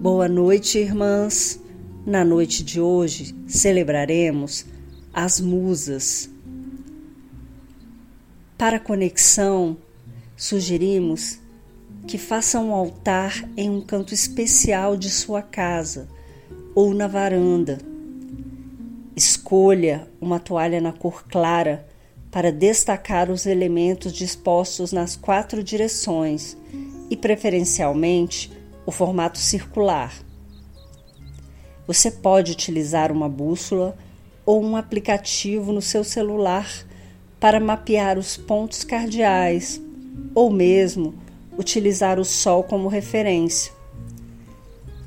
Boa noite, irmãs. Na noite de hoje celebraremos as musas. Para conexão, sugerimos que faça um altar em um canto especial de sua casa ou na varanda. Escolha uma toalha na cor clara para destacar os elementos dispostos nas quatro direções e, preferencialmente, o formato circular. Você pode utilizar uma bússola ou um aplicativo no seu celular para mapear os pontos cardeais, ou mesmo utilizar o Sol como referência.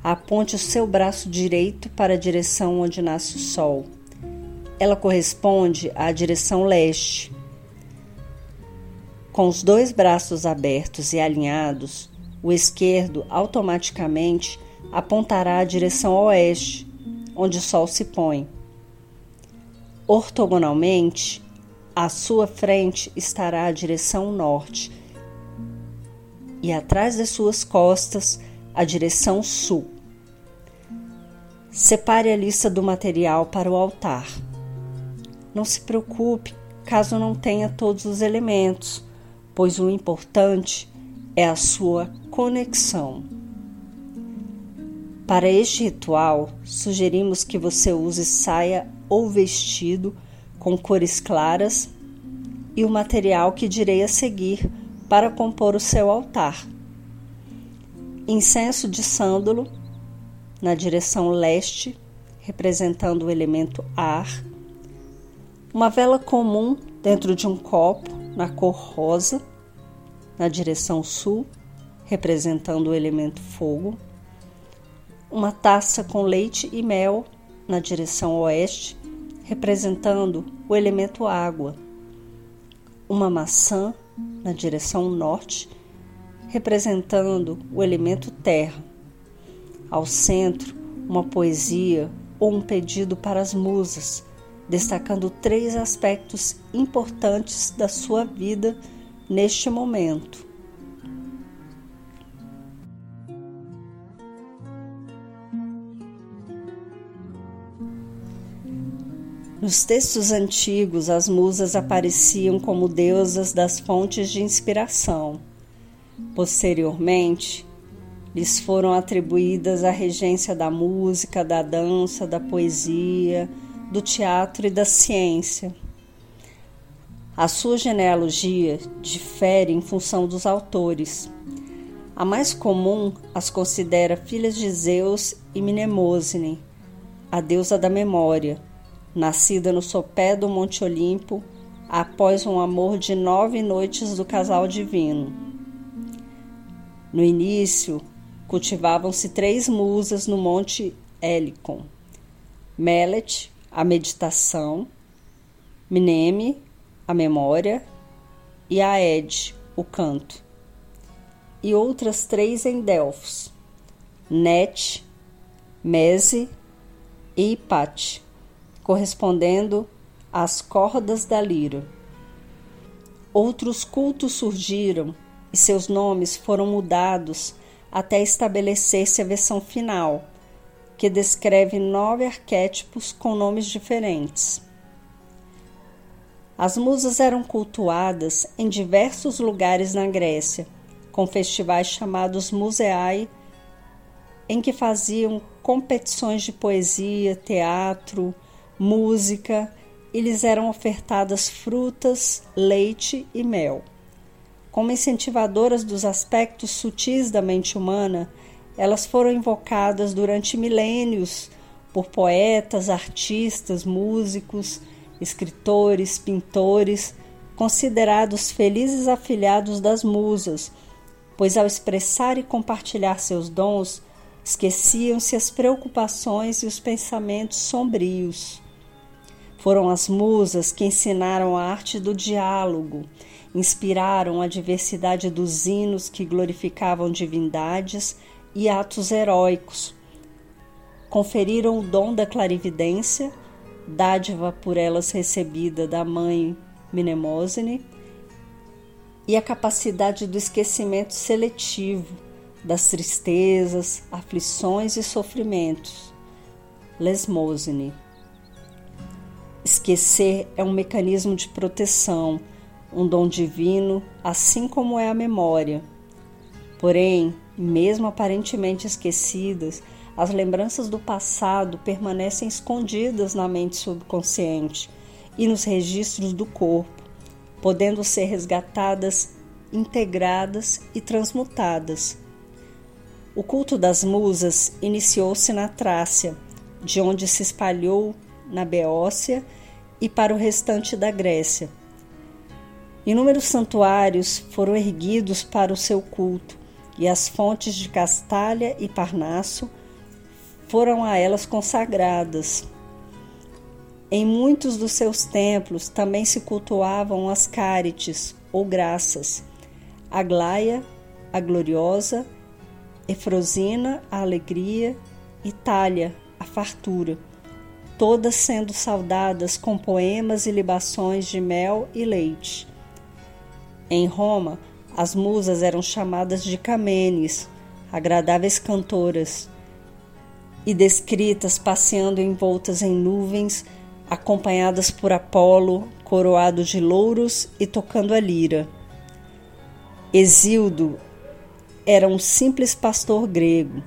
Aponte o seu braço direito para a direção onde nasce o Sol. Ela corresponde à direção leste. Com os dois braços abertos e alinhados, o esquerdo automaticamente apontará a direção oeste, onde o sol se põe. Ortogonalmente, à sua frente estará a direção norte e atrás das suas costas a direção sul. Separe a lista do material para o altar. Não se preocupe caso não tenha todos os elementos, pois o importante é a sua conexão. Para este ritual, sugerimos que você use saia ou vestido com cores claras e o material que direi a seguir para compor o seu altar. Incenso de sândalo na direção leste, representando o elemento ar. Uma vela comum dentro de um copo na cor rosa na direção sul, representando o elemento fogo, uma taça com leite e mel na direção oeste, representando o elemento água, uma maçã na direção norte, representando o elemento terra. Ao centro, uma poesia ou um pedido para as musas, destacando três aspectos importantes da sua vida neste momento. Nos textos antigos, as musas apareciam como deusas das fontes de inspiração. Posteriormente, lhes foram atribuídas a regência da música, da dança, da poesia, do teatro e da ciência. A sua genealogia difere em função dos autores. A mais comum as considera filhas de Zeus e Mnemosine, a deusa da memória, nascida no sopé do Monte Olimpo após um amor de nove noites do casal divino. No início, cultivavam-se três musas no Monte Helicon: Melet, a meditação, Mneme, a memória, e a Ed, o canto, e outras três em Delfos, Net, Mese e Ipate, correspondendo às cordas da lira. Outros cultos surgiram e seus nomes foram mudados até estabelecer-se a versão final, que descreve nove arquétipos com nomes diferentes. As musas eram cultuadas em diversos lugares na Grécia, com festivais chamados museai, em que faziam competições de poesia, teatro, música e lhes eram ofertadas frutas, leite e mel. Como incentivadoras dos aspectos sutis da mente humana, elas foram invocadas durante milênios por poetas, artistas, músicos escritores, pintores, considerados felizes afilhados das musas, pois ao expressar e compartilhar seus dons, esqueciam-se as preocupações e os pensamentos sombrios. Foram as musas que ensinaram a arte do diálogo, inspiraram a diversidade dos hinos que glorificavam divindades e atos heróicos. Conferiram o dom da clarividência, dádiva por elas recebida da mãe Mnemosine, e a capacidade do esquecimento seletivo das tristezas, aflições e sofrimentos. Lesmosine. Esquecer é um mecanismo de proteção, um dom divino, assim como é a memória. Porém, mesmo aparentemente esquecidas, as lembranças do passado permanecem escondidas na mente subconsciente e nos registros do corpo, podendo ser resgatadas, integradas e transmutadas. O culto das musas iniciou-se na Trácia, de onde se espalhou na Beócia e para o restante da Grécia. Inúmeros santuários foram erguidos para o seu culto, e as fontes de Castalha e Parnasso foram a elas consagradas. Em muitos dos seus templos também se cultuavam as cárites ou graças, Aglaia, a gloriosa, Efrosina, a alegria, Itália, a fartura, todas sendo saudadas com poemas e libações de mel e leite. Em Roma, as musas eram chamadas de camenes, agradáveis cantoras, e descritas passeando envoltas em nuvens acompanhadas por Apolo, coroado de louros e tocando a lira. Exildo era um simples pastor grego,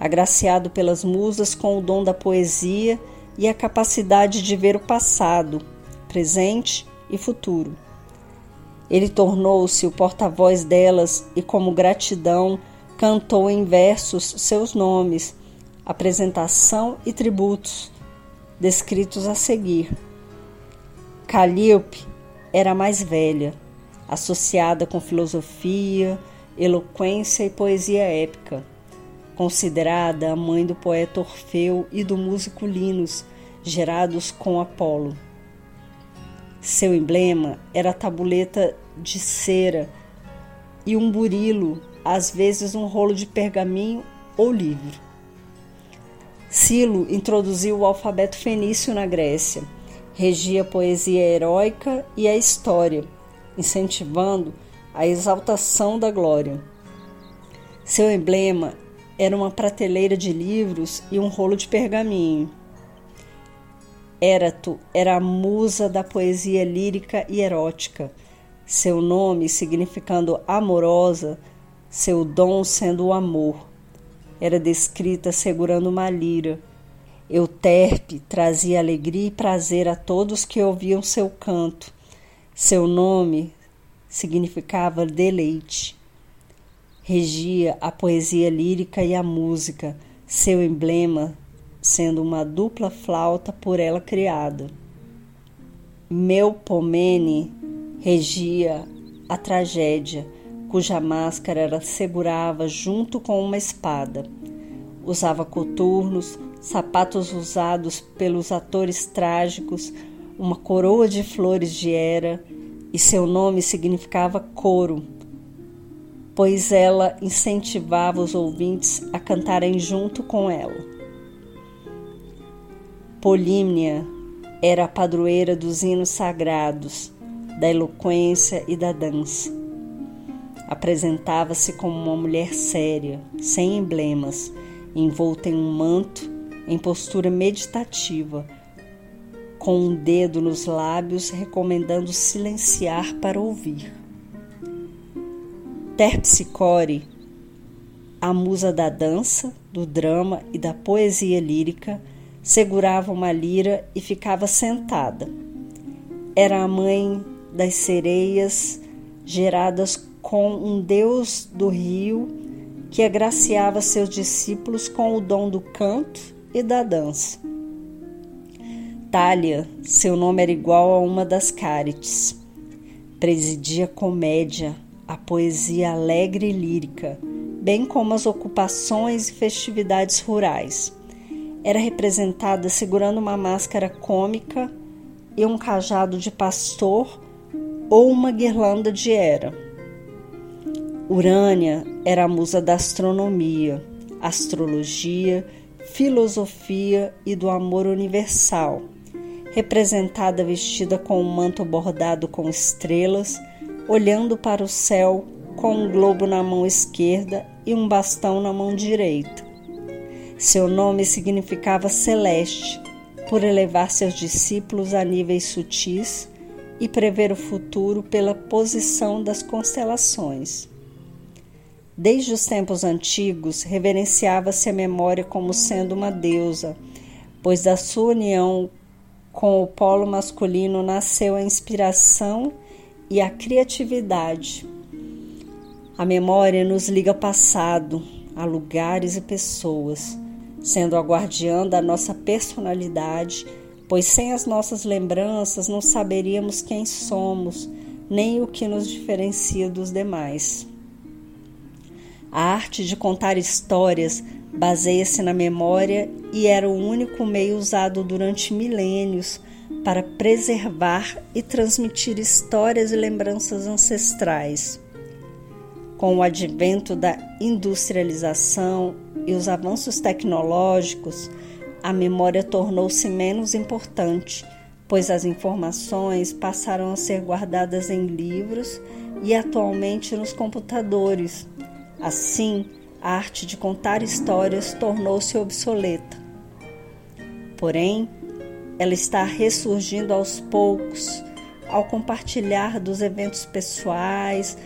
agraciado pelas musas com o dom da poesia e a capacidade de ver o passado, presente e futuro. Ele tornou-se o porta-voz delas e, como gratidão, cantou em versos seus nomes, apresentação e tributos, descritos a seguir. Calíope era a mais velha, associada com filosofia, eloquência e poesia épica. Considerada a mãe do poeta Orfeu e do músico Linus, gerados com Apolo. Seu emblema era a tabuleta de cera e um burilo, às vezes um rolo de pergaminho ou livro. Silo introduziu o alfabeto fenício na Grécia, regia a poesia heróica e a história, incentivando a exaltação da glória. Seu emblema era uma prateleira de livros e um rolo de pergaminho. Érato era a musa da poesia lírica e erótica, seu nome significando amorosa, seu dom sendo o amor era descrita segurando uma lira. Euterpe trazia alegria e prazer a todos que ouviam seu canto. Seu nome significava deleite. Regia a poesia lírica e a música, seu emblema sendo uma dupla flauta por ela criada. Melpomene regia a tragédia cuja máscara ela segurava junto com uma espada. Usava coturnos, sapatos usados pelos atores trágicos, uma coroa de flores de era, e seu nome significava coro, pois ela incentivava os ouvintes a cantarem junto com ela. Polímnia era a padroeira dos hinos sagrados, da eloquência e da dança. Apresentava-se como uma mulher séria, sem emblemas, envolta em um manto, em postura meditativa, com um dedo nos lábios recomendando silenciar para ouvir. Terpsicore, a musa da dança, do drama e da poesia lírica, segurava uma lira e ficava sentada. Era a mãe das sereias geradas com um deus do rio que agraciava seus discípulos com o dom do canto e da dança. Tália, seu nome era igual a uma das cárites. Presidia comédia, a poesia alegre e lírica, bem como as ocupações e festividades rurais. Era representada segurando uma máscara cômica e um cajado de pastor ou uma guirlanda de era. Urânia era a musa da astronomia, astrologia, filosofia e do amor universal, representada vestida com um manto bordado com estrelas, olhando para o céu com um globo na mão esquerda e um bastão na mão direita. Seu nome significava celeste, por elevar seus discípulos a níveis sutis e prever o futuro pela posição das constelações. Desde os tempos antigos, reverenciava-se a memória como sendo uma deusa, pois da sua união com o polo masculino nasceu a inspiração e a criatividade. A memória nos liga ao passado, a lugares e pessoas, sendo a guardiã da nossa personalidade, pois sem as nossas lembranças não saberíamos quem somos, nem o que nos diferencia dos demais. A arte de contar histórias baseia-se na memória e era o único meio usado durante milênios para preservar e transmitir histórias e lembranças ancestrais. Com o advento da industrialização e os avanços tecnológicos, a memória tornou-se menos importante, pois as informações passaram a ser guardadas em livros e atualmente nos computadores Assim, a arte de contar histórias tornou-se obsoleta. Porém, ela está ressurgindo aos poucos ao compartilhar dos eventos pessoais,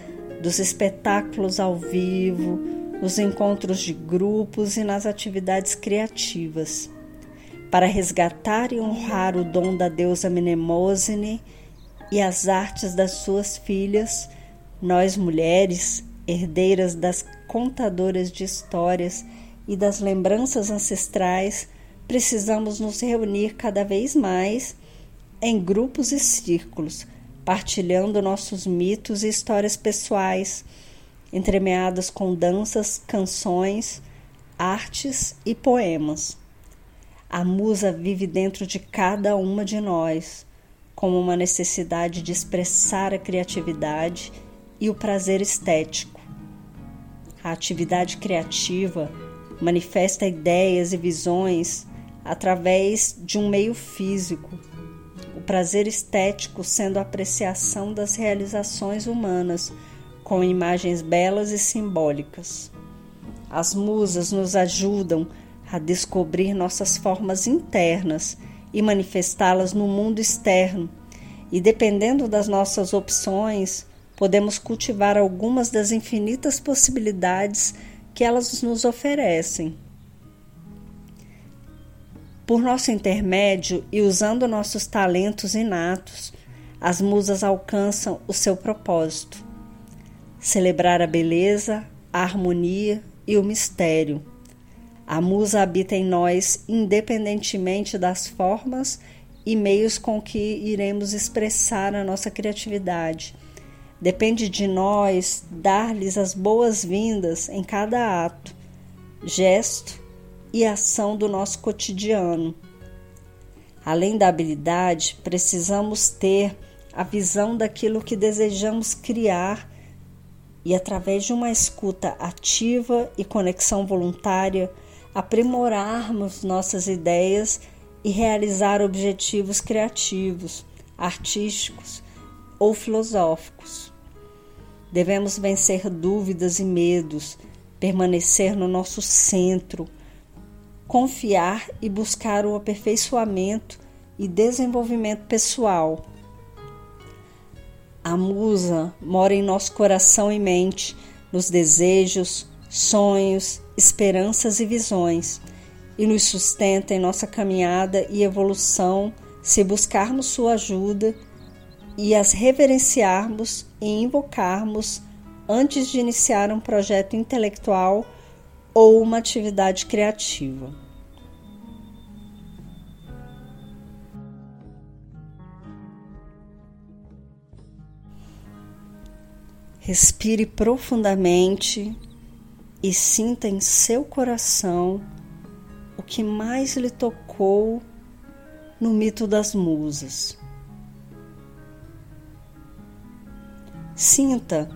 dos espetáculos ao vivo, nos encontros de grupos e nas atividades criativas. Para resgatar e honrar o dom da deusa Mnemosine e as artes das suas filhas, nós mulheres herdeiras das contadoras de histórias e das lembranças ancestrais, precisamos nos reunir cada vez mais em grupos e círculos, partilhando nossos mitos e histórias pessoais, entremeadas com danças, canções, artes e poemas. A musa vive dentro de cada uma de nós, como uma necessidade de expressar a criatividade e o prazer estético. A atividade criativa manifesta ideias e visões através de um meio físico, prazer estético sendo a apreciação das realizações humanas com imagens belas e simbólicas. As musas nos ajudam a descobrir nossas formas internas e manifestá-las no mundo externo, e dependendo das nossas opções, podemos cultivar algumas das infinitas possibilidades que elas nos oferecem. Por nosso intermédio e usando nossos talentos inatos, as musas alcançam o seu propósito: celebrar a beleza, a harmonia e o mistério. A musa habita em nós independentemente das formas e meios com que iremos expressar a nossa criatividade Depende de nós dar-lhes as boas-vindas em cada ato, gesto e ação do nosso cotidiano. Além da habilidade, precisamos ter a visão daquilo que desejamos criar e, através de uma escuta ativa e conexão voluntária, aprimorarmos nossas ideias e realizar objetivos criativos, artísticos ou filosóficos. Devemos vencer dúvidas e medos, permanecer no nosso centro, confiar e buscar o aperfeiçoamento e desenvolvimento pessoal. A musa mora em nosso coração e mente, nos desejos, sonhos, esperanças e visões, e nos sustenta em nossa caminhada e evolução se buscarmos sua ajuda e as reverenciarmos e invocarmos antes de iniciar um projeto intelectual ou uma atividade criativa. Respire profundamente e sinta em seu coração o que mais lhe tocou no mito das musas. Sinta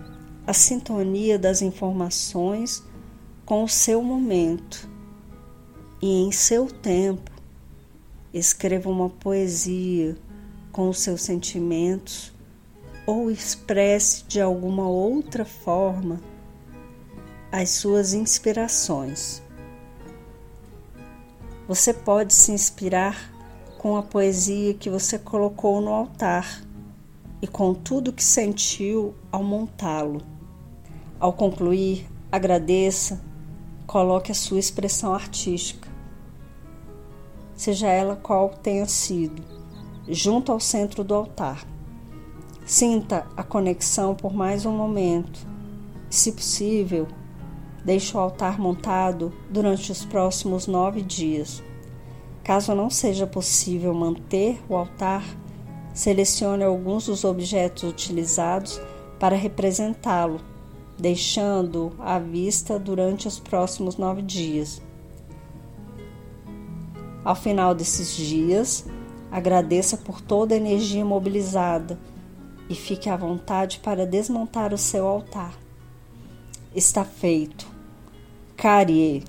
a sintonia das informações com o seu momento e em seu tempo escreva uma poesia com os seus sentimentos ou expresse de alguma outra forma as suas inspirações. Você pode se inspirar com a poesia que você colocou no altar e com tudo que sentiu ao montá-lo. Ao concluir, agradeça, coloque a sua expressão artística, seja ela qual tenha sido, junto ao centro do altar. Sinta a conexão por mais um momento. Se possível, deixe o altar montado durante os próximos nove dias. Caso não seja possível manter o altar, selecione alguns dos objetos utilizados para representá-lo, deixando-o à vista durante os próximos nove dias. Ao final desses dias, agradeça por toda a energia mobilizada e fique à vontade para desmontar o seu altar. Está feito. Carie.